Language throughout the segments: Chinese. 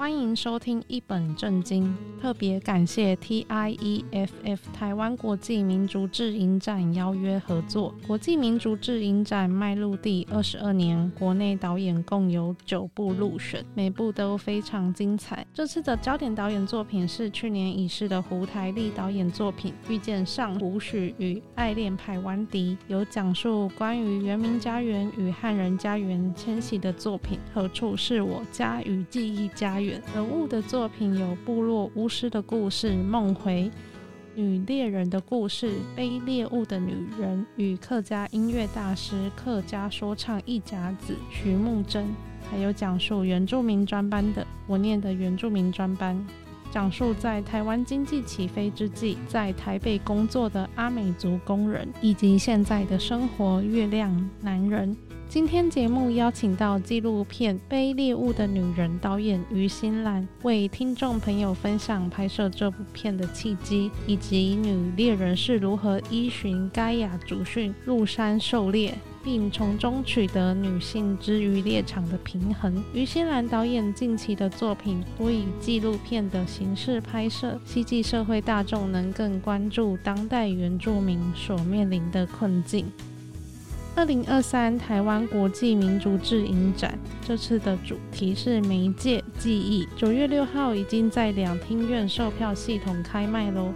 欢迎收听一本正经，特别感谢 TIEFF 台湾国际民族志影展邀约合作。国际民族志影展迈入第二十二年，国内导演共有九部入选，每部都非常精彩。这次的焦点导演作品是去年已逝的胡台丽导演作品《遇见上古许与爱恋排湾笛》，有讲述关于原民家园与汉人家园迁徙的作品。何处是我家与记忆家园？人物的作品有部落巫师的故事《梦回》，女猎人的故事《背猎物的女人》，与客家音乐大师、客家说唱一甲子徐慕贞，还有讲述原住民专班的我念的原住民专班，讲述在台湾经济起飞之际，在台北工作的阿美族工人，以及现在的生活月亮男人。今天节目邀请到纪录片《背猎物的女人》导演于心兰，为听众朋友分享拍摄这部片的契机，以及女猎人是如何依循盖亚祖训入山狩猎，并从中取得女性之于猎场的平衡。于心兰导演近期的作品多以纪录片的形式拍摄，希冀社会大众能更关注当代原住民所面临的困境。二零二三台湾国际民族志影展，这次的主题是媒介记忆。九月六号已经在两厅院售票系统开卖喽。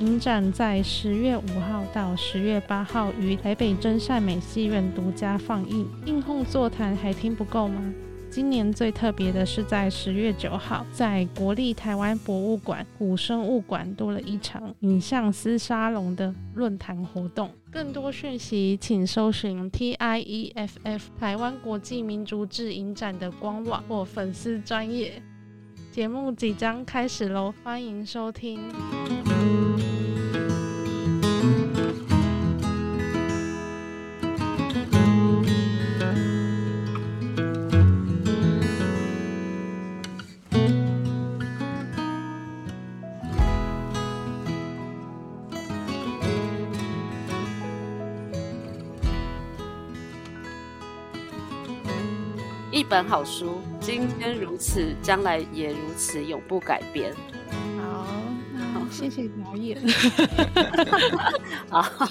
影展在十月五号到十月八号于台北真善美戏院独家放映。映后座谈还听不够吗？今年最特别的是，在十月九号，在国立台湾博物馆古生物馆多了一场影像思沙龙的论坛活动。更多讯息，请搜寻 TIEFF 台湾国际民族志影展的官网或粉丝专页。节目即将开始喽，欢迎收听。一本好书，今天如此，将来也如此，永不改变。好，好，谢谢导演。好，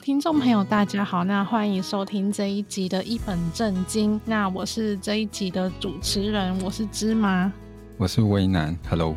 听众朋友，大家好，那欢迎收听这一集的一本正经。那我是这一集的主持人，我是芝麻，我是威南。Hello。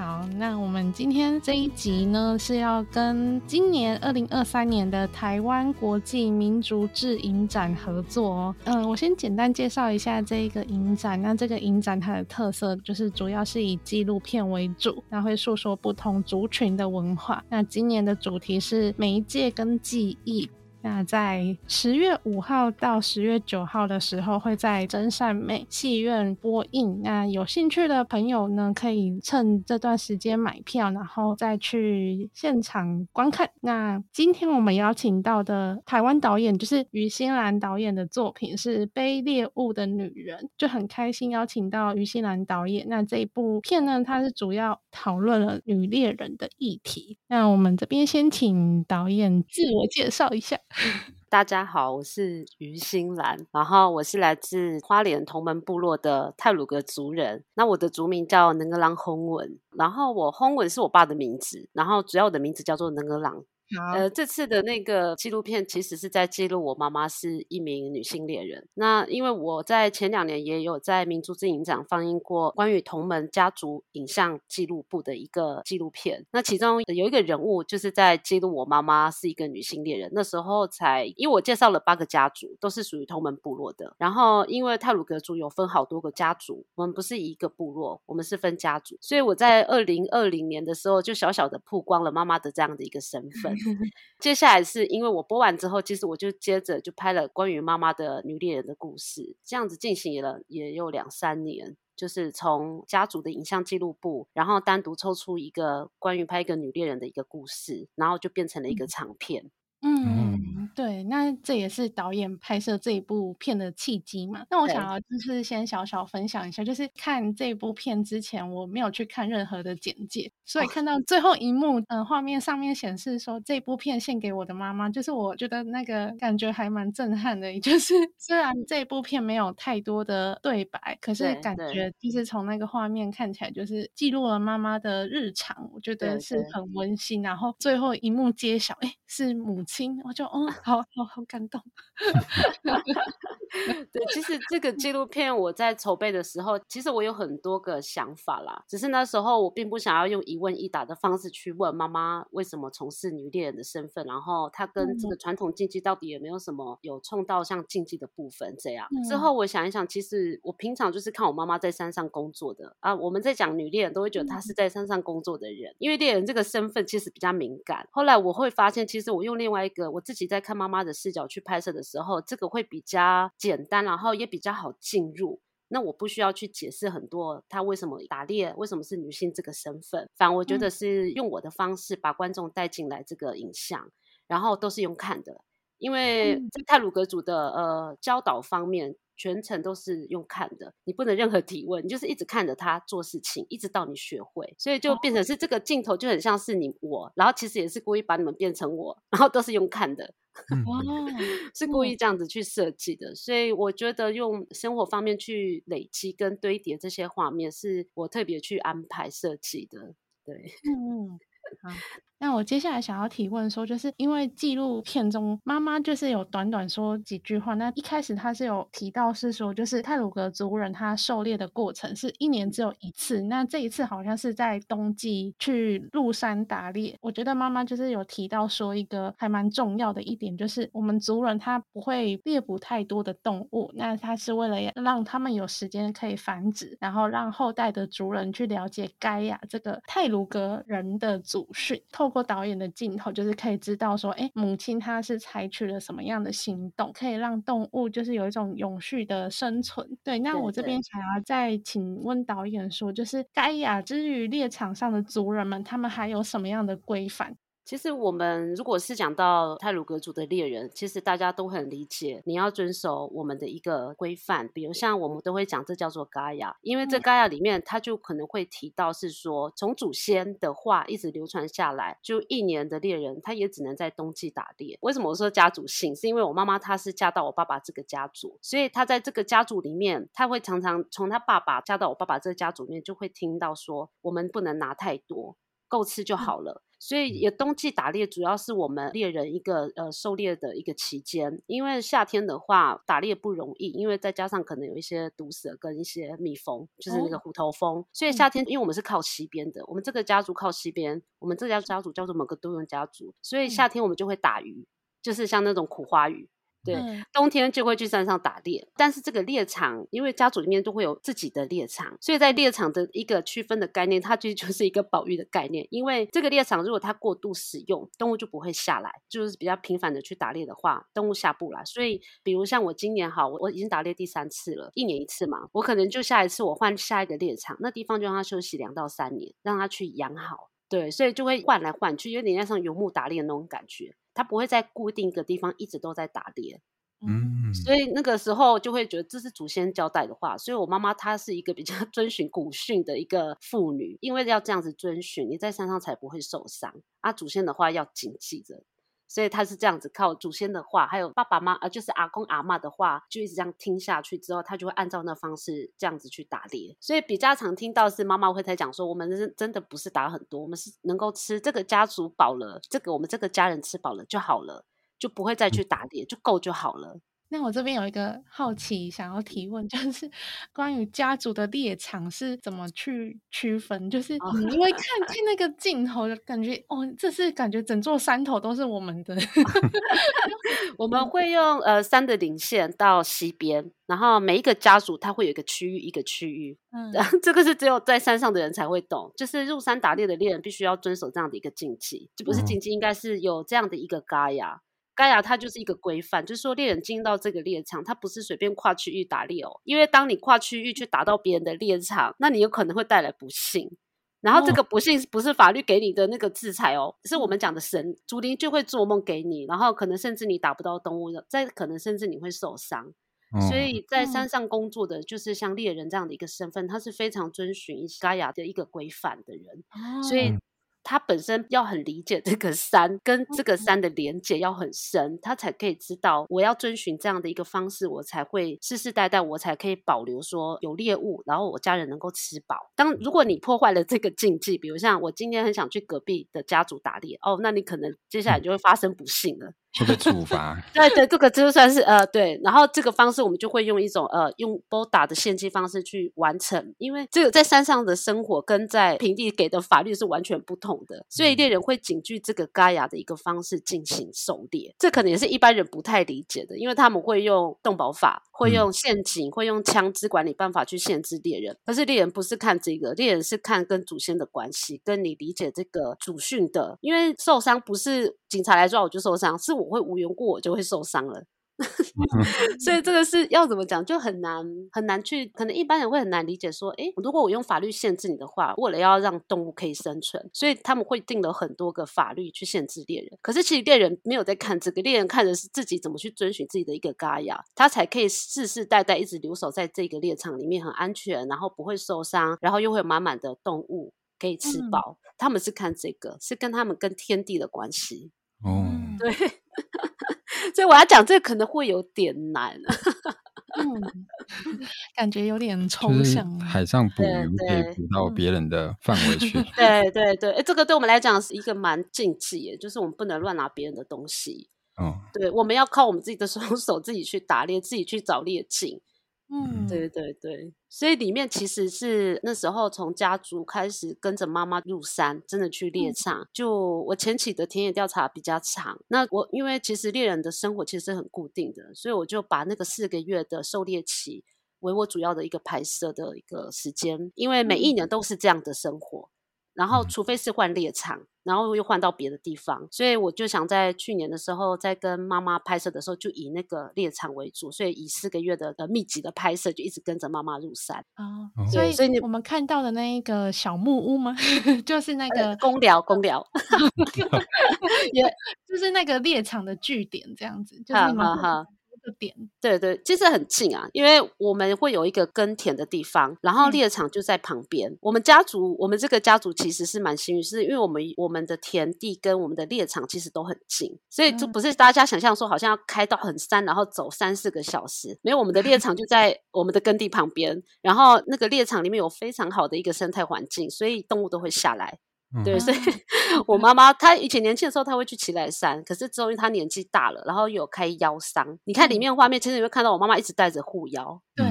好，那我们今天这一集呢，是要跟今年二零二三年的台湾国际民族志影展合作哦。嗯，我先简单介绍一下这个影展。那这个影展它的特色就是主要是以纪录片为主，那会诉说不同族群的文化。那今年的主题是媒介跟记忆。那在十月五号到十月九号的时候，会在真善美戏院播映。那有兴趣的朋友呢，可以趁这段时间买票，然后再去现场观看。那今天我们邀请到的台湾导演，就是于心兰导演的作品是《背猎物的女人》，就很开心邀请到于心兰导演。那这一部片呢，它是主要讨论了女猎人的议题。那我们这边先请导演自我介绍一下。大家好，我是于心兰，然后我是来自花莲同门部落的泰鲁格族人。那我的族名叫能格朗轰文，然后我轰文是我爸的名字，然后主要的名字叫做能格朗。好呃，这次的那个纪录片其实是在记录我妈妈是一名女性猎人。那因为我在前两年也有在民族之影展放映过关于同门家族影像记录部的一个纪录片。那其中有一个人物就是在记录我妈妈是一个女性猎人。那时候才，因为我介绍了八个家族，都是属于同门部落的。然后因为泰鲁格族有分好多个家族，我们不是一个部落，我们是分家族。所以我在二零二零年的时候就小小的曝光了妈妈的这样的一个身份。接下来是因为我播完之后，其实我就接着就拍了关于妈妈的女猎人的故事，这样子进行了也有两三年，就是从家族的影像记录部，然后单独抽出一个关于拍一个女猎人的一个故事，然后就变成了一个长片。嗯，对，那这也是导演拍摄这一部片的契机嘛。那我想要就是先小小分享一下，就是看这部片之前，我没有去看任何的简介，所以看到最后一幕，嗯、哦，画、呃、面上面显示说这部片献给我的妈妈，就是我觉得那个感觉还蛮震撼的。也 就是虽然这部片没有太多的对白，可是感觉就是从那个画面看起来，就是记录了妈妈的日常，我觉得是很温馨。然后最后一幕揭晓，哎，是母亲。我就哦，好好好感动。对，其实这个纪录片我在筹备的时候，其实我有很多个想法啦。只是那时候我并不想要用一问一答的方式去问妈妈为什么从事女猎人的身份，然后她 跟这个传统竞技到底有没有什么有冲到像竞技的部分这样。之后我想一想，其实我平常就是看我妈妈在山上工作的啊。我们在讲女猎人，都会觉得她是在山上工作的人，因为猎人这个身份其实比较敏感。后来我会发现，其实我用另外一个我自己在看妈妈的视角去拍摄的时候，这个会比较简单，然后也比较好进入。那我不需要去解释很多，她为什么打猎，为什么是女性这个身份。反而我觉得是用我的方式把观众带进来这个影像，嗯、然后都是用看的，因为在泰鲁阁族的呃教导方面。全程都是用看的，你不能任何提问，你就是一直看着他做事情，一直到你学会，所以就变成是这个镜头就很像是你我，然后其实也是故意把你们变成我，然后都是用看的，哇，是故意这样子去设计的，所以我觉得用生活方面去累积跟堆叠这些画面，是我特别去安排设计的，对，嗯，好。那我接下来想要提问说，就是因为纪录片中妈妈就是有短短说几句话。那一开始她是有提到是说，就是泰鲁格族人他狩猎的过程是一年只有一次。那这一次好像是在冬季去入山打猎。我觉得妈妈就是有提到说一个还蛮重要的一点，就是我们族人他不会猎捕太多的动物，那他是为了让他们有时间可以繁殖，然后让后代的族人去了解盖亚这个泰鲁格人的族祖训。透过导演的镜头，就是可以知道说，哎，母亲她是采取了什么样的行动，可以让动物就是有一种永续的生存。对，那我这边想要再请问导演说，就是盖亚之于猎场上的族人们，他们还有什么样的规范？其实我们如果是讲到泰鲁格族的猎人，其实大家都很理解，你要遵守我们的一个规范，比如像我们都会讲这叫做嘎雅，因为这嘎雅里面它就可能会提到是说，从祖先的话一直流传下来，就一年的猎人他也只能在冬季打猎。为什么我说家族性？是因为我妈妈她是嫁到我爸爸这个家族，所以她在这个家族里面，她会常常从她爸爸嫁到我爸爸这个家族里面，就会听到说，我们不能拿太多，够吃就好了。所以也冬季打猎主要是我们猎人一个呃狩猎的一个期间，因为夏天的话打猎不容易，因为再加上可能有一些毒蛇跟一些蜜蜂，就是那个虎头蜂。所以夏天因为我们是靠西边的，我们这个家族靠西边，我们这家家族叫做某个多用家族，所以夏天我们就会打鱼，就是像那种苦花鱼。对，冬天就会去山上打猎，但是这个猎场，因为家族里面都会有自己的猎场，所以在猎场的一个区分的概念，它其实就是一个保育的概念。因为这个猎场如果它过度使用，动物就不会下来，就是比较频繁的去打猎的话，动物下不来。所以，比如像我今年好，我我已经打猎第三次了，一年一次嘛，我可能就下一次我换下一个猎场，那地方就让它休息两到三年，让它去养好。对，所以就会换来换去，有点像游牧打猎的那种感觉。它不会在固定一个地方一直都在打猎，嗯，所以那个时候就会觉得这是祖先交代的话。所以我妈妈她是一个比较 遵循古训的一个妇女，因为要这样子遵循，你在山上才不会受伤啊。祖先的话要谨记着。所以他是这样子靠祖先的话，还有爸爸妈呃，就是阿公阿妈的话，就一直这样听下去之后，他就会按照那方式这样子去打猎。所以比较常听到是妈妈会在讲说，我们是真的不是打很多，我们是能够吃这个家族饱了，这个我们这个家人吃饱了就好了，就不会再去打猎，就够就好了。那我这边有一个好奇想要提问，就是关于家族的猎场是怎么去区分？就是因为看看那个镜头的感觉，哦，这是感觉整座山头都是我们的。我们会用呃山的领线到西边，然后每一个家族它会有一个区域一个区域，嗯，这个是只有在山上的人才会懂，就是入山打猎的猎人必须要遵守这样的一个禁忌，就不是禁忌，应该是有这样的一个嘎呀。盖亚它就是一个规范，就是说猎人进到这个猎场，他不是随便跨区域打猎哦，因为当你跨区域去打到别人的猎场，那你有可能会带来不幸。然后这个不幸不是法律给你的那个制裁哦，是我们讲的神，祖灵就会做梦给你，然后可能甚至你打不到动物的，再可能甚至你会受伤。所以在山上工作的就是像猎人这样的一个身份，他是非常遵循盖亚的一个规范的人，所以。他本身要很理解这个山跟这个山的连接要很深，他才可以知道我要遵循这样的一个方式，我才会世世代代我才可以保留说有猎物，然后我家人能够吃饱。当如果你破坏了这个禁忌，比如像我今天很想去隔壁的家族打猎，哦，那你可能接下来就会发生不幸了。会被处罚？对对，这个就算是呃对，然后这个方式我们就会用一种呃用拨打的献祭方式去完成，因为这个在山上的生活跟在平地给的法律是完全不同的，所以猎人会谨据这个嘎牙的一个方式进行狩猎，这可能也是一般人不太理解的，因为他们会用动保法，会用陷阱，会用枪支管理办法去限制猎人，可是猎人不是看这个，猎人是看跟祖先的关系，跟你理解这个祖训的，因为受伤不是警察来抓我就受伤，是我会无缘故我就会受伤了，所以这个是要怎么讲就很难很难去，可能一般人会很难理解说，诶，如果我用法律限制你的话，为了要让动物可以生存，所以他们会定了很多个法律去限制猎人。可是其实猎人没有在看这个，猎人看的是自己怎么去遵循自己的一个嘎亚，他才可以世世代代一直留守在这个猎场里面，很安全，然后不会受伤，然后又会有满满的动物可以吃饱。嗯、他们是看这个，是跟他们跟天地的关系。哦，对，所以我要讲这个可能会有点难，嗯，感觉有点抽象。海上捕鱼可以捕到别人的范围去，对对对，哎，这个对我们来讲是一个蛮禁忌的，就是我们不能乱拿别人的东西。哦，对，我们要靠我们自己的双手，自己去打猎，自己去找猎径。嗯，对对对，所以里面其实是那时候从家族开始跟着妈妈入山，真的去猎场。嗯、就我前期的田野调查比较长，那我因为其实猎人的生活其实是很固定的，所以我就把那个四个月的狩猎期为我主要的一个拍摄的一个时间，因为每一年都是这样的生活。然后，除非是换猎场，然后又换到别的地方，所以我就想在去年的时候，在跟妈妈拍摄的时候，就以那个猎场为主，所以以四个月的呃密集的拍摄，就一直跟着妈妈入山。哦，所以所以你我们看到的那一个小木屋吗？就是那个公寮，公寮，也就是那个猎场的据点，这样子，就是你点，对对，其实很近啊，因为我们会有一个耕田的地方，然后猎场就在旁边。嗯、我们家族，我们这个家族其实是蛮幸运，是因为我们我们的田地跟我们的猎场其实都很近，所以就不是大家想象说好像要开到很山，然后走三四个小时。没有，我们的猎场就在 我们的耕地旁边，然后那个猎场里面有非常好的一个生态环境，所以动物都会下来。对，所以 我妈妈她以前年轻的时候，她会去奇来山，可是之后因为她年纪大了，然后有开腰伤。你看里面画面，其实你会看到我妈妈一直带着护腰。对。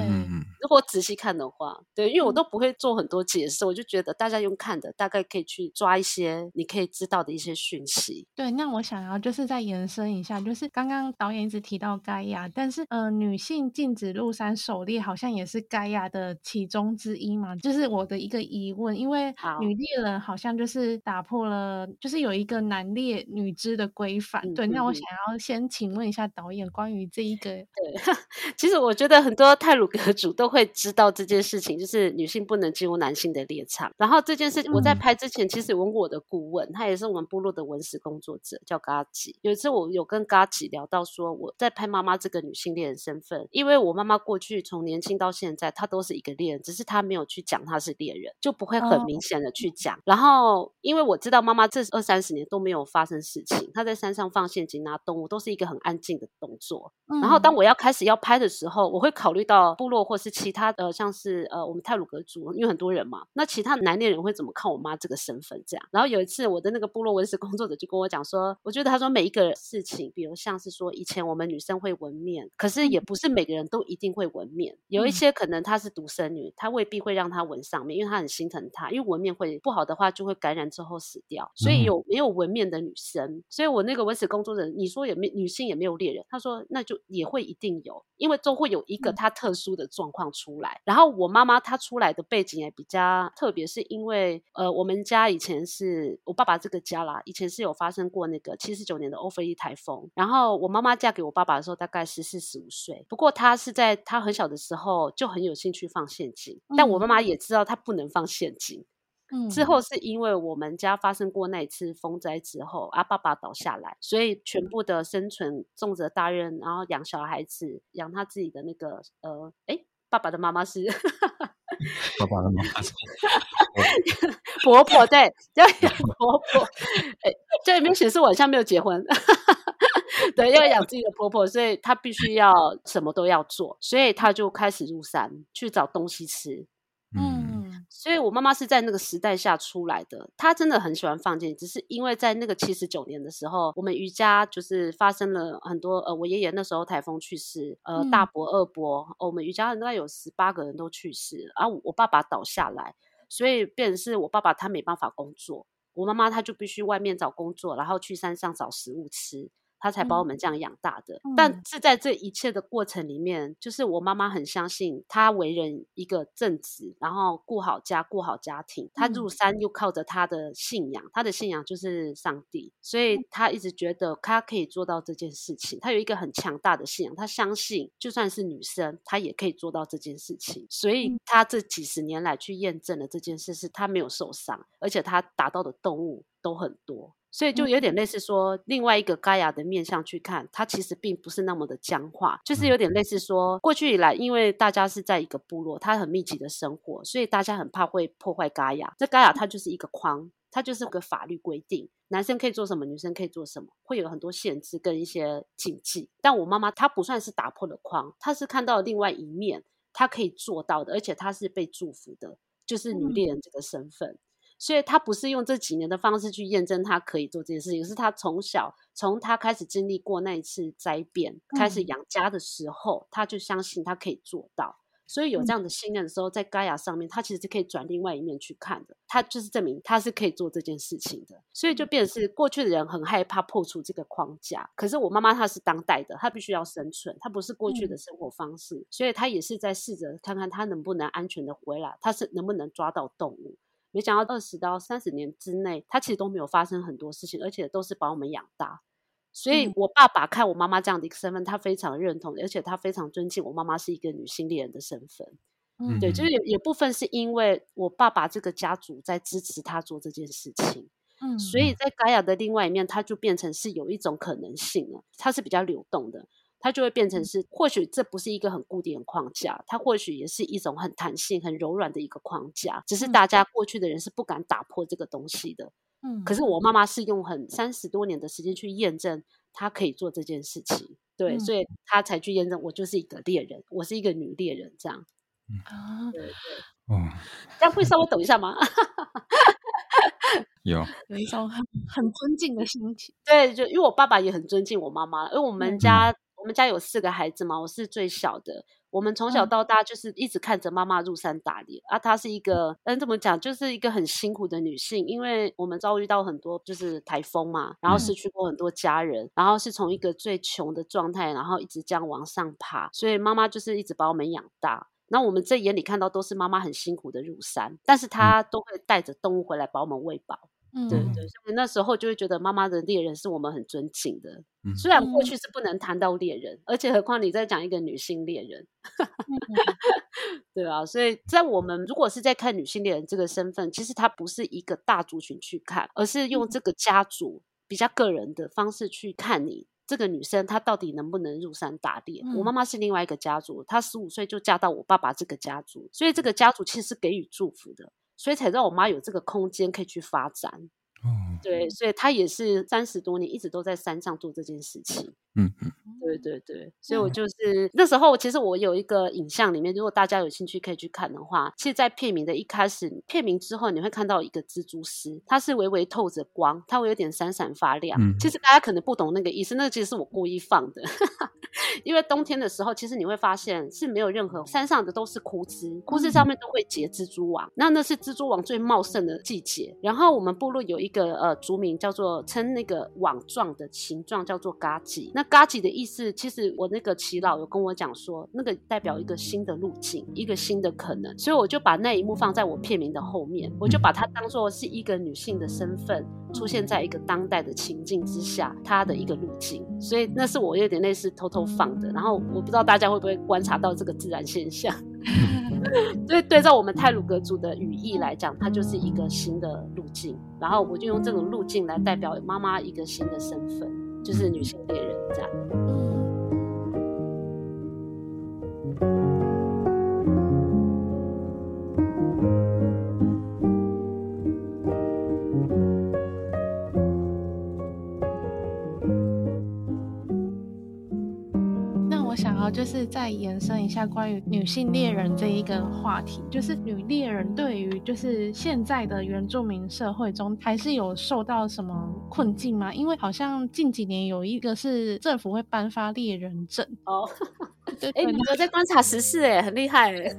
如果仔细看的话，对，因为我都不会做很多解释，嗯、我就觉得大家用看的，大概可以去抓一些你可以知道的一些讯息。对，那我想要就是再延伸一下，就是刚刚导演一直提到盖亚，但是呃，女性禁止入山狩猎，好像也是盖亚的其中之一嘛，就是我的一个疑问，因为女猎人好像就是打破了，就是有一个男猎女织的规范。嗯、对，那我想要先请问一下导演关于这一个，对，其实我觉得很多泰鲁格族都会知道这件事情，就是女性不能进入男性的猎场。然后这件事，我在拍之前，其实问过我的顾问，他也是我们部落的文史工作者，叫嘎吉。有一次我有跟嘎吉聊到，说我在拍妈妈这个女性猎人身份，因为我妈妈过去从年轻到现在，她都是一个猎人，只是她没有去讲她是猎人，就不会很明显的去讲。然后因为我知道妈妈这二三十年都没有发生事情，她在山上放陷阱拿动物都是一个很安静的动作。然后当我要开始要拍的时候，我会考虑到部落或是其他。的，像是呃，我们泰鲁格族，因为很多人嘛，那其他男猎人会怎么看我妈这个身份？这样，然后有一次，我的那个部落文史工作者就跟我讲说，我觉得他说每一个事情，比如像是说以前我们女生会纹面，可是也不是每个人都一定会纹面，有一些可能她是独生女，她未必会让她纹上面，因为她很心疼她，因为纹面会不好的话就会感染之后死掉，所以有没有纹面的女生？所以我那个文史工作者，你说也没女性也没有猎人？他说那就也会一定有，因为都会有一个她特殊的状况出来，然后我妈妈她出来的背景也比较特别，是因为呃，我们家以前是我爸爸这个家啦，以前是有发生过那个七十九年的欧菲利台风。然后我妈妈嫁给我爸爸的时候，大概十四十五岁。不过她是在她很小的时候就很有兴趣放陷阱，但我妈妈也知道她不能放陷阱。嗯，之后是因为我们家发生过那一次风灾之后，啊，爸爸倒下来，所以全部的生存重责大任，然后养小孩子，养他自己的那个呃，哎，爸爸的妈妈是，爸爸的妈妈是 婆婆，对，要养婆婆，哎，这里面显示我好像没有结婚。对，要养自己的婆婆，所以她必须要什么都要做，所以她就开始入山去找东西吃。嗯，所以我妈妈是在那个时代下出来的，她真的很喜欢放箭，只是因为在那个七十九年的时候，我们余家就是发生了很多呃，我爷爷那时候台风去世，呃，大伯、二伯，哦、我们余家大概有十八个人都去世，然后我爸爸倒下来，所以变成是我爸爸他没办法工作，我妈妈她就必须外面找工作，然后去山上找食物吃。他才把我们这样养大的，嗯、但是在这一切的过程里面，就是我妈妈很相信他为人一个正直，然后顾好家，顾好家庭。他入山又靠着他的信仰，他的信仰就是上帝，所以他一直觉得他可以做到这件事情。他有一个很强大的信仰，他相信就算是女生，她也可以做到这件事情。所以他这几十年来去验证了这件事，是她没有受伤，而且她打到的动物都很多。所以就有点类似说，另外一个嘎亚的面向去看，它其实并不是那么的僵化，就是有点类似说，过去以来，因为大家是在一个部落，它很密集的生活，所以大家很怕会破坏嘎亚。这嘎亚它就是一个框，它就是个法律规定，男生可以做什么，女生可以做什么，会有很多限制跟一些禁忌。但我妈妈她不算是打破了框，她是看到了另外一面，她可以做到的，而且她是被祝福的，就是女猎人这个身份。所以他不是用这几年的方式去验证他可以做这件事情，是他从小从他开始经历过那一次灾变，开始养家的时候，他就相信他可以做到。所以有这样的信任的时候，在盖亚上面，他其实是可以转另外一面去看的。他就是证明他是可以做这件事情的。所以就变成是过去的人很害怕破除这个框架，可是我妈妈她是当代的，她必须要生存，她不是过去的生活方式，所以她也是在试着看看她能不能安全的回来，她是能不能抓到动物。没想到二十到三十年之内，他其实都没有发生很多事情，而且都是把我们养大。所以，我爸爸看我妈妈这样的一个身份，他非常认同，而且他非常尊敬我妈妈是一个女性猎人的身份。嗯，对，就是有有部分是因为我爸爸这个家族在支持他做这件事情。嗯，所以在盖亚的另外一面，他就变成是有一种可能性了，它是比较流动的。它就会变成是，或许这不是一个很固定的框架，它或许也是一种很弹性、很柔软的一个框架。只是大家过去的人是不敢打破这个东西的。嗯，可是我妈妈是用很三十多年的时间去验证，她可以做这件事情。对，所以她才去验证，我就是一个猎人，我是一个女猎人，这样。啊，对对。哦，这样会稍微抖一下吗？有有一种很很尊敬的心情。对，就因为我爸爸也很尊敬我妈妈，因为我们家。我们家有四个孩子嘛，我是最小的。我们从小到大就是一直看着妈妈入山打猎，啊，她是一个，嗯，怎么讲，就是一个很辛苦的女性。因为我们遭遇到很多就是台风嘛，然后失去过很多家人，嗯、然后是从一个最穷的状态，然后一直这样往上爬。所以妈妈就是一直把我们养大。那我们在眼里看到都是妈妈很辛苦的入山，但是她都会带着动物回来把我们喂饱。嗯，对对，所以那时候就会觉得妈妈的猎人是我们很尊敬的。嗯，虽然过去是不能谈到猎人，而且何况你在讲一个女性猎人，对啊，所以在我们如果是在看女性猎人这个身份，其实它不是一个大族群去看，而是用这个家族比较个人的方式去看你这个女生，她到底能不能入山打猎。嗯，我妈妈是另外一个家族，她十五岁就嫁到我爸爸这个家族，所以这个家族其实是给予祝福的。所以才让我妈有这个空间可以去发展，对，所以他也是三十多年一直都在山上做这件事情，嗯嗯，对对对，所以我就是、嗯、那时候，其实我有一个影像里面，如果大家有兴趣可以去看的话，其实，在片名的一开始，片名之后你会看到一个蜘蛛丝，它是微微透着光，它会有点闪闪发亮。嗯、其实大家可能不懂那个意思，那个其实是我故意放的。因为冬天的时候，其实你会发现是没有任何山上的都是枯枝，枯枝上面都会结蜘蛛网，那那是蜘蛛网最茂盛的季节。然后我们部落有一个呃族名叫做称那个网状的形状叫做嘎吉，那嘎吉的意思，其实我那个耆老有跟我讲说，那个代表一个新的路径，一个新的可能，所以我就把那一幕放在我片名的后面，我就把它当做是一个女性的身份出现在一个当代的情境之下，她的一个路径，所以那是我有点类似偷偷。放的，然后我不知道大家会不会观察到这个自然现象。对，对照我们泰鲁格族的语义来讲，它就是一个新的路径。然后我就用这种路径来代表妈妈一个新的身份，就是女性猎人这样。想要就是再延伸一下关于女性猎人这一个话题，就是女猎人对于就是现在的原住民社会中，还是有受到什么困境吗？因为好像近几年有一个是政府会颁发猎人证哦。哎，你有在观察时事哎，很厉害 哎。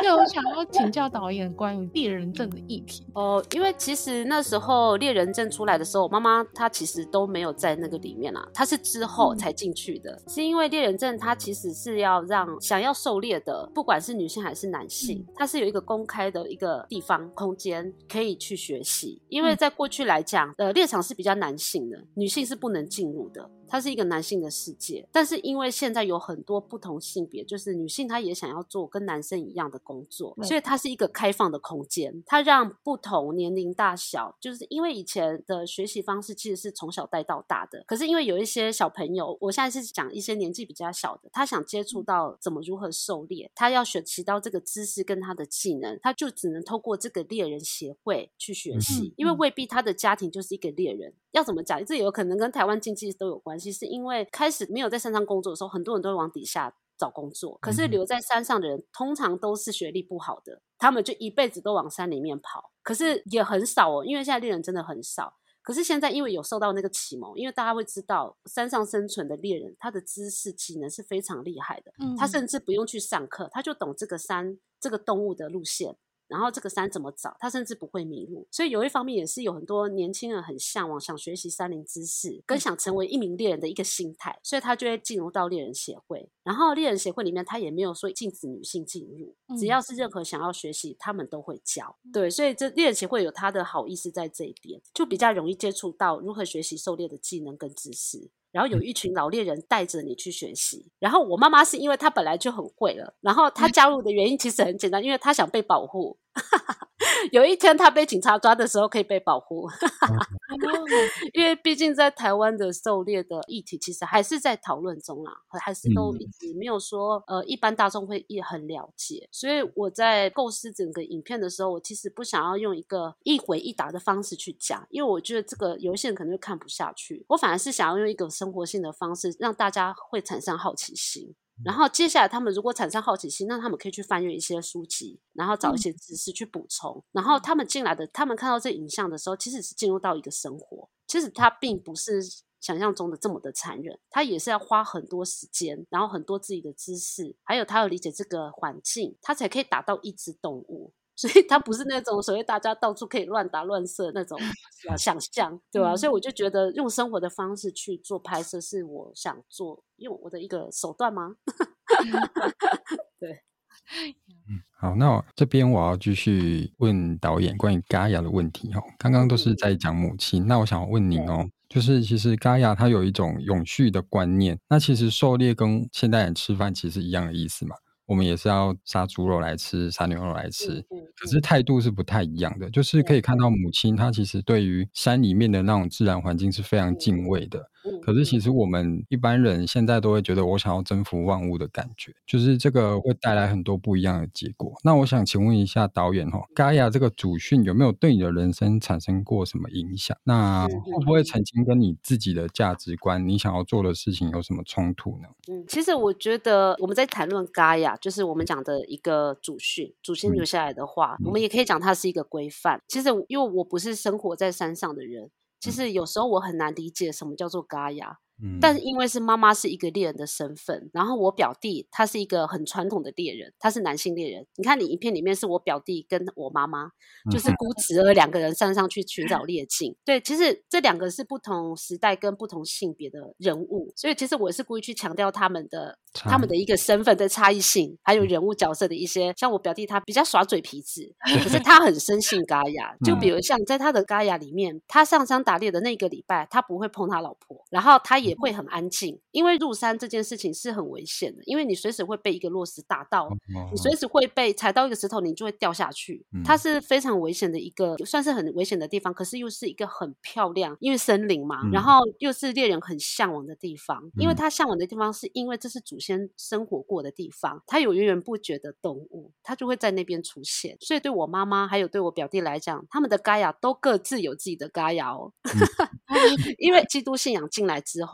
对，我想要请教导演关于猎人证的议题。哦，因为其实那时候猎人证出来的时候，妈妈她其实都没有在那个里面啊，她是之后才进去的，嗯、是因为猎人证它其实是要让想要狩猎的，不管是女性还是男性，它是有一个公开的一个地方空间可以去学习，因为在过去来讲，呃，猎场是比较男性的，女性是不能进入的。它是一个男性的世界，但是因为现在有很多不同性别，就是女性她也想要做跟男生一样的工作，所以它是一个开放的空间，它让不同年龄大小，就是因为以前的学习方式其实是从小带到大的，可是因为有一些小朋友，我现在是讲一些年纪比较小的，他想接触到怎么如何狩猎，他要学习到这个知识跟他的技能，他就只能透过这个猎人协会去学习，因为未必他的家庭就是一个猎人，要怎么讲，这有可能跟台湾经济都有关系。其实因为开始没有在山上工作的时候，很多人都会往底下找工作。可是留在山上的人，通常都是学历不好的，他们就一辈子都往山里面跑。可是也很少哦，因为现在猎人真的很少。可是现在因为有受到那个启蒙，因为大家会知道山上生存的猎人，他的知识技能是非常厉害的。嗯他甚至不用去上课，他就懂这个山这个动物的路线。然后这个山怎么找，他甚至不会迷路。所以有一方面也是有很多年轻人很向往，想学习山林知识，跟想成为一名猎人的一个心态，所以他就会进入到猎人协会。然后猎人协会里面，他也没有说禁止女性进入，只要是任何想要学习，他们都会教。对，所以这猎人协会有他的好意思在这一点，就比较容易接触到如何学习狩猎的技能跟知识。然后有一群老猎人带着你去学习。然后我妈妈是因为她本来就很会了，然后她加入的原因其实很简单，因为她想被保护。有一天他被警察抓的时候，可以被保护，因为毕竟在台湾的狩猎的议题，其实还是在讨论中啦，还是都一直没有说呃，一般大众会也很了解。所以我在构思整个影片的时候，我其实不想要用一个一回一答的方式去讲，因为我觉得这个有些人可能会看不下去。我反而是想要用一个生活性的方式，让大家会产生好奇心。然后接下来，他们如果产生好奇心，那他们可以去翻阅一些书籍，然后找一些知识去补充。嗯、然后他们进来的，他们看到这影像的时候，其实是进入到一个生活。其实它并不是想象中的这么的残忍，他也是要花很多时间，然后很多自己的知识，还有他要理解这个环境，他才可以打到一只动物。所以它不是那种所谓大家到处可以乱打乱射那种 想象，对吧？所以我就觉得用生活的方式去做拍摄，是我想做用我的一个手段吗？对，嗯，好，那我这边我要继续问导演关于嘎亚的问题哦。刚刚都是在讲母亲，那我想问您哦，就是其实嘎亚它有一种永续的观念，那其实狩猎跟现代人吃饭其实一样的意思嘛？我们也是要杀猪肉来吃，杀牛肉来吃，可是态度是不太一样的。就是可以看到母亲她其实对于山里面的那种自然环境是非常敬畏的。可是其实我们一般人现在都会觉得，我想要征服万物的感觉，就是这个会带来很多不一样的结果。那我想请问一下导演哈，嘎亚这个祖训有没有对你的人生产生过什么影响？那会不会曾经跟你自己的价值观、你想要做的事情有什么冲突呢？嗯，其实我觉得我们在谈论嘎亚，就是我们讲的一个祖训，祖先留下来的话，嗯、我们也可以讲它是一个规范。其实因为我不是生活在山上的人。其实有时候我很难理解什么叫做嘎亚。嗯，但是因为是妈妈是一个猎人的身份，然后我表弟他是一个很传统的猎人，他是男性猎人。你看你影片里面是我表弟跟我妈妈，就是孤侄儿两个人上上去寻找猎境。对，其实这两个是不同时代跟不同性别的人物，所以其实我是故意去强调他们的他们的一个身份的差异性，还有人物角色的一些。像我表弟他比较耍嘴皮子，可是他很生性嘎雅。就比如像在他的嘎雅里面，他上山打猎的那个礼拜，他不会碰他老婆，然后他。也会很安静，因为入山这件事情是很危险的，因为你随时会被一个落石打到，你随时会被踩到一个石头，你就会掉下去。它是非常危险的一个，算是很危险的地方，可是又是一个很漂亮，因为森林嘛，然后又是猎人很向往的地方，因为他向往的地方是因为这是祖先生活过的地方，他有源源不绝的动物，他就会在那边出现。所以对我妈妈还有对我表弟来讲，他们的嘎雅都各自有自己的嘎雅哦，因为基督信仰进来之后。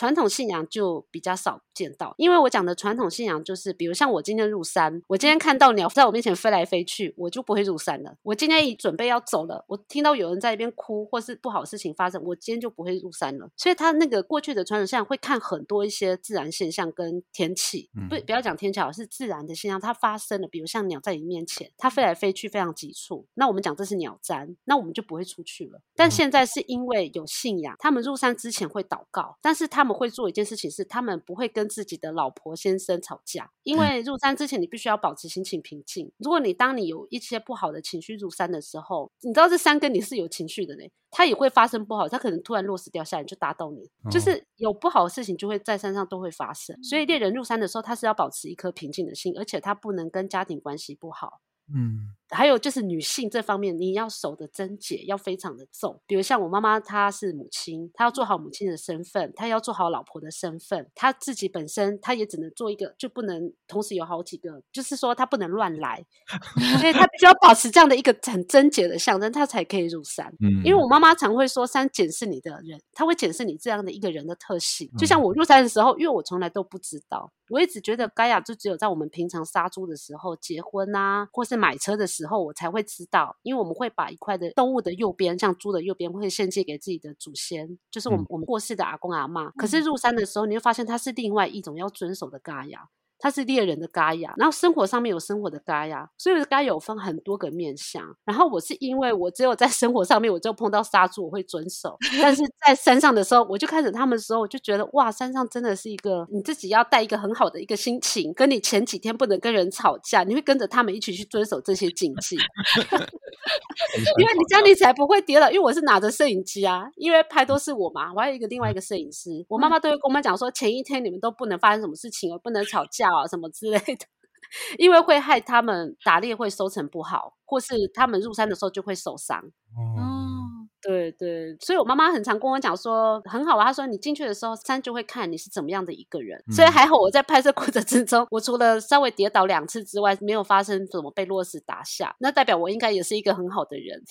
传统信仰就比较少见到，因为我讲的传统信仰就是，比如像我今天入山，我今天看到鸟在我面前飞来飞去，我就不会入山了。我今天一准备要走了，我听到有人在一边哭，或是不好的事情发生，我今天就不会入山了。所以他那个过去的传统信仰会看很多一些自然现象跟天气，不不要讲天气，是自然的现象，它发生了，比如像鸟在你面前，它飞来飞去非常急促，那我们讲这是鸟瞻，那我们就不会出去了。但现在是因为有信仰，他们入山之前会祷告，但是他们会做一件事情是，他们不会跟自己的老婆先生吵架，因为入山之前你必须要保持心情平静。如果你当你有一些不好的情绪入山的时候，你知道这山跟你是有情绪的呢，它也会发生不好，它可能突然落石掉下来就打到你，就是有不好的事情就会在山上都会发生。所以猎人入山的时候，他是要保持一颗平静的心，而且他不能跟家庭关系不好。嗯。还有就是女性这方面，你要守的贞洁要非常的重。比如像我妈妈，她是母亲，她要做好母亲的身份，她要做好老婆的身份。她自己本身，她也只能做一个，就不能同时有好几个。就是说，她不能乱来，所以她必须要保持这样的一个很贞洁的象征，她才可以入山。嗯，因为我妈妈常会说，山检视你的人，她会检视你这样的一个人的特性。就像我入山的时候，因为我从来都不知道，我一直觉得盖亚就只有在我们平常杀猪的时候、结婚啊，或是买车的时候，我才会知道，因为我们会把一块的动物的右边，像猪的右边，会献祭给自己的祖先，就是我们我们过世的阿公阿嬷。可是入山的时候，你会发现它是另外一种要遵守的嘎雅。它是猎人的嘎雅，然后生活上面有生活的嘎雅，所以嘎有分很多个面相。然后我是因为我只有在生活上面，我就碰到杀猪，我会遵守；但是在山上的时候，我就开始他们的时候，我就觉得哇，山上真的是一个你自己要带一个很好的一个心情，跟你前几天不能跟人吵架，你会跟着他们一起去遵守这些禁忌，因为你这样你才不会跌倒。因为我是拿着摄影机啊，因为拍都是我嘛，我还有一个另外一个摄影师，我妈妈都会跟我们讲说，前一天你们都不能发生什么事情，而不能吵架。啊，什么之类的，因为会害他们打猎会收成不好，或是他们入山的时候就会受伤。哦，对对，所以我妈妈很常跟我讲说，很好啊。她说你进去的时候，山就会看你是怎么样的一个人。所以还好我在拍摄过程之中，我除了稍微跌倒两次之外，没有发生怎么被落石打下，那代表我应该也是一个很好的人。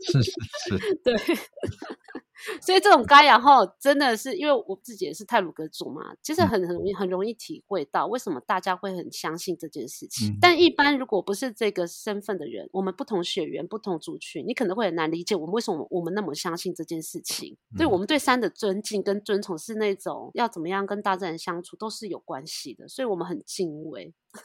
是是是，对。所以这种嘎雅后真的是因为我自己也是泰鲁阁族嘛，其实很很容易很容易体会到为什么大家会很相信这件事情。嗯、但一般如果不是这个身份的人，我们不同血缘、不同族群，你可能会很难理解我们为什么我们那么相信这件事情。嗯、对我们对山的尊敬跟尊崇是那种要怎么样跟大自然相处都是有关系的，所以我们很敬畏。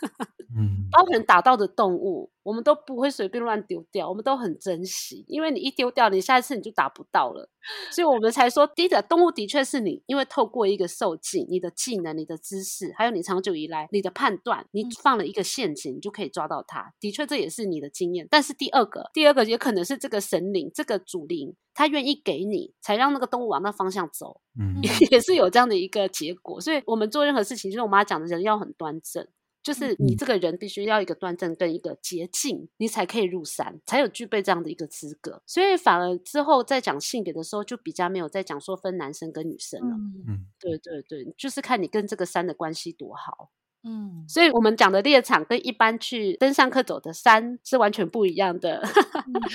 嗯，包含打到的动物，我们都不会随便乱丢掉，我们都很珍惜，因为你一丢掉，你下一次你就打不到了，所以我们才说，第一个动物的确是你，因为透过一个受精，你的技能、你的知识，还有你长久以来你的判断，你放了一个陷阱，你就可以抓到它。的确，这也是你的经验。但是第二个，第二个也可能是这个神灵、这个主灵，他愿意给你，才让那个动物往那方向走，嗯，也是有这样的一个结果。所以我们做任何事情，就是我妈讲的人要很端正。就是你这个人必须要一个端正跟一个洁净，你才可以入山，才有具备这样的一个资格。所以反而之后在讲性别的时候，就比较没有在讲说分男生跟女生了。嗯，对对对，就是看你跟这个山的关系多好。嗯，所以我们讲的猎场跟一般去登山客走的山是完全不一样的。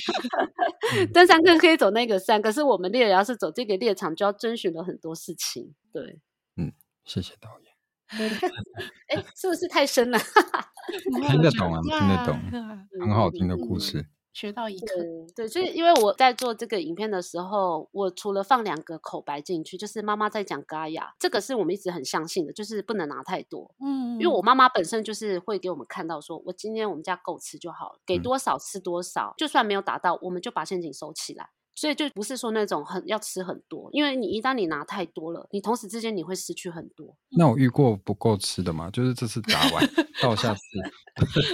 登山客可以走那个山，可是我们猎人要是走这个猎场，就要遵循了很多事情。对，嗯，谢谢导演。哎，是不是太深了？听得懂啊，听得懂，很好听的故事，学到一课。对，所以因为我在做这个影片的时候，我除了放两个口白进去，就是妈妈在讲嘎雅，这个是我们一直很相信的，就是不能拿太多。嗯，因为我妈妈本身就是会给我们看到，说我今天我们家够吃就好了，给多少吃多少，就算没有达到，我们就把陷阱收起来。所以就不是说那种很要吃很多，因为你一旦你拿太多了，你同时之间你会失去很多。那我遇过不够吃的吗？就是这次打完 到下次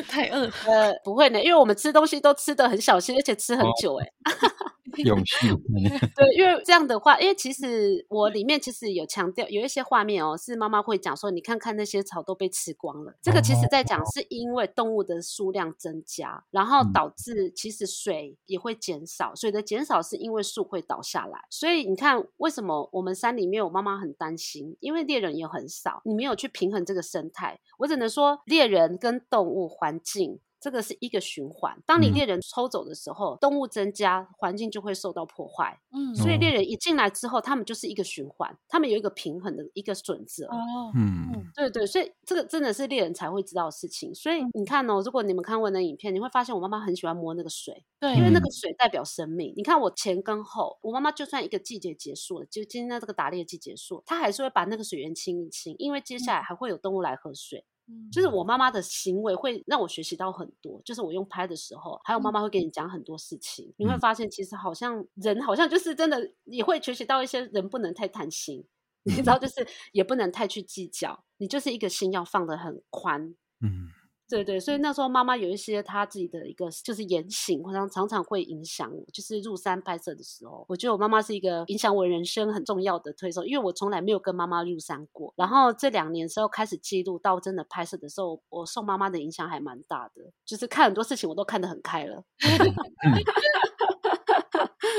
太饿。呃，不会呢，因为我们吃东西都吃的很小心，而且吃很久哎。永续。对，因为这样的话，因为其实我里面其实有强调有一些画面哦，是妈妈会讲说，你看看那些草都被吃光了。这个其实在讲是因为动物的数量增加，然后导致其实水也会减少，水的减少是因为树会倒下来。所以你看，为什么我们山里面我妈妈很担心？因为猎人也很少，你没有去平衡这个生态。我只能说，猎人跟动物环境。这个是一个循环。当你猎人抽走的时候，嗯、动物增加，环境就会受到破坏。嗯，所以猎人一进来之后，他们就是一个循环，他们有一个平衡的一个准则。哦，嗯，对对，所以这个真的是猎人才会知道的事情。所以你看哦，如果你们看过那影片，你会发现我妈妈很喜欢摸那个水，对，因为那个水代表生命。你看我前跟后，我妈妈就算一个季节结束了，就今天这个打猎季结束，她还是会把那个水源清一清，因为接下来还会有动物来喝水。就是我妈妈的行为会让我学习到很多，就是我用拍的时候，还有妈妈会给你讲很多事情，嗯、你会发现其实好像人好像就是真的也会学习到一些人不能太贪心，嗯、你知道，就是也不能太去计较，你就是一个心要放得很宽，嗯。对对，所以那时候妈妈有一些她自己的一个就是言行，好像常常会影响我。就是入山拍摄的时候，我觉得我妈妈是一个影响我人生很重要的推手，因为我从来没有跟妈妈入山过。然后这两年时候开始记录到真的拍摄的时候，我受妈妈的影响还蛮大的，就是看很多事情我都看得很开了。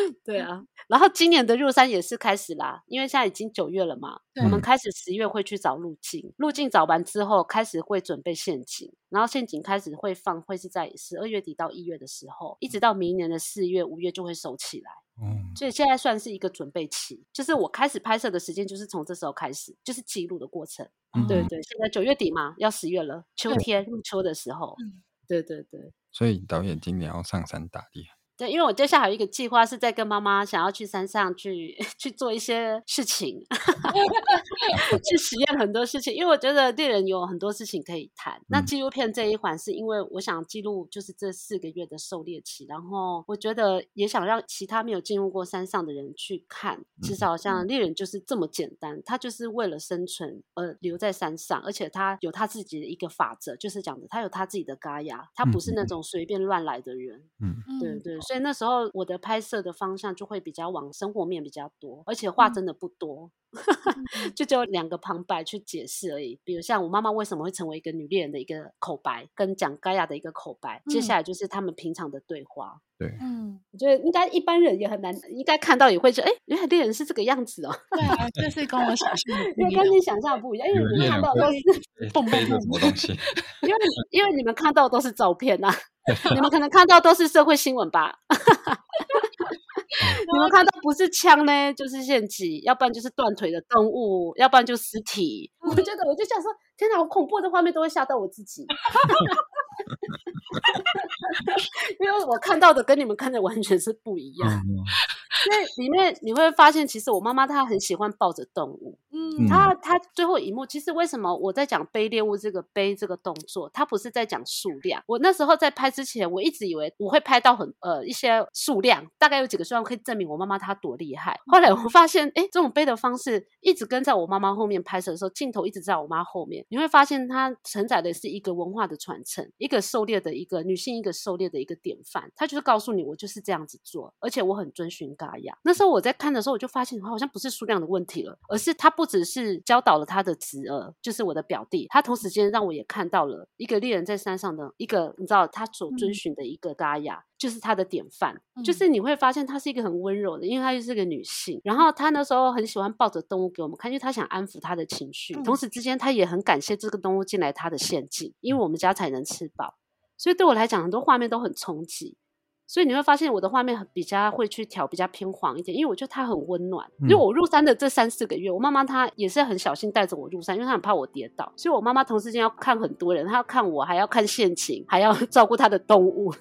对啊，然后今年的入山也是开始啦，因为现在已经九月了嘛，我们开始十月会去找路径，路径找完之后，开始会准备陷阱，然后陷阱开始会放，会是在十二月底到一月的时候，一直到明年的四月、五月就会收起来。嗯，所以现在算是一个准备期，就是我开始拍摄的时间就是从这时候开始，就是记录的过程。嗯、对对，现在九月底嘛，要十月了，秋天入秋的时候。对对对。所以导演今年要上山打猎。对，因为我接下来有一个计划，是在跟妈妈想要去山上去 去做一些事情，去实验很多事情。因为我觉得猎人有很多事情可以谈。那纪录片这一环，是因为我想记录就是这四个月的狩猎期，然后我觉得也想让其他没有进入过山上的人去看，至少像猎人就是这么简单，他就是为了生存而留在山上，而且他有他自己的一个法则，就是讲的他有他自己的嘎牙，他不是那种随便乱来的人。嗯，对对。所以那时候我的拍摄的方向就会比较往生活面比较多，而且话真的不多。嗯就只有两个旁白去解释而已，比如像我妈妈为什么会成为一个女猎人的一个口白，跟讲盖亚的一个口白，接下来就是他们平常的对话。对，嗯，我觉得应该一般人也很难，应该看到也会觉得，哎，原来猎人是这个样子哦。对啊，这是跟我想象，因为跟你想象不一样，因为你们看到都是蹦蹦蹦什么东西，因为因为你们看到都是照片呐，你们可能看到都是社会新闻吧。你们看到不是枪呢，就是陷阱，要不然就是断腿的动物，要不然就尸体。我觉得，我就想说，天哪，好恐怖的画面都会吓到我自己。因为我看到的跟你们看的完全是不一样。因为里面你会发现，其实我妈妈她很喜欢抱着动物。嗯，她她最后一幕，其实为什么我在讲背猎物这个背这个动作，她不是在讲数量。我那时候在拍之前，我一直以为我会拍到很呃一些数量，大概有几个数量可以证明我妈妈她多厉害。后来我发现，哎，这种背的方式一直跟在我妈妈后面拍摄的时候，镜头一直在我妈后面，你会发现它承载的是一个文化的传承，一个狩猎的一个女性，一个狩猎的一个典范。她就是告诉你，我就是这样子做，而且我很遵循嘎雅。那时候我在看的时候，我就发现好像不是数量的问题了，而是他不只是教导了他的侄儿，就是我的表弟，他同时间让我也看到了一个猎人在山上的一个，你知道他所遵循的一个嘎雅，嗯、就是他的典范，嗯、就是你会发现她是一个很温柔的，因为她就是个女性。然后她那时候很喜欢抱着动物给我们看，因为她想安抚她的情绪，嗯、同时之间她也很感谢这个动物进来她的陷阱，因为我们家才能吃饱。所以对我来讲，很多画面都很冲击。所以你会发现我的画面比较会去调比较偏黄一点，因为我觉得它很温暖。因为我入山的这三四个月，我妈妈她也是很小心带着我入山，因为她很怕我跌倒。所以我妈妈同时间要看很多人，她要看我，还要看陷阱，还要 照顾她的动物。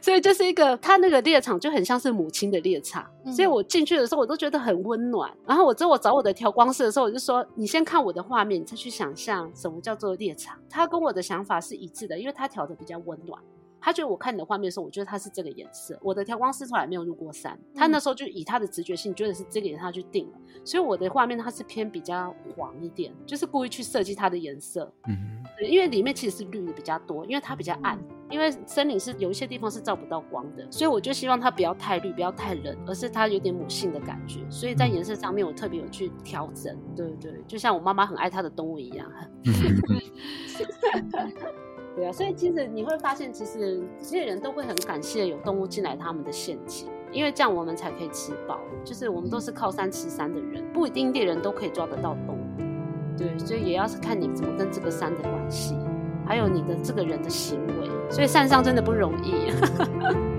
所以就是一个，他那个猎场就很像是母亲的猎场。所以我进去的时候，我都觉得很温暖。然后我之后我找我的调光师的时候，我就说：“你先看我的画面，你再去想象什么叫做猎场。”他跟我的想法是一致的，因为他调的比较温暖。他觉得我看你的画面的时候，我觉得它是这个颜色。我的调光师从来没有入过山，他那时候就以他的直觉性觉得是这个颜色，他去定了。所以我的画面它是偏比较黄一点，就是故意去设计它的颜色。嗯，因为里面其实是绿的比较多，因为它比较暗。因为森林是有一些地方是照不到光的，所以我就希望它不要太绿，不要太冷，而是它有点母性的感觉。所以在颜色上面，我特别有去调整。对对，就像我妈妈很爱她的动物一样。对啊，所以其实你会发现，其实这些人都会很感谢有动物进来他们的陷阱，因为这样我们才可以吃饱。就是我们都是靠山吃山的人，不一定猎人都可以抓得到动物。对，所以也要是看你怎么跟这个山的关系，还有你的这个人的行为。所以山上真的不容易。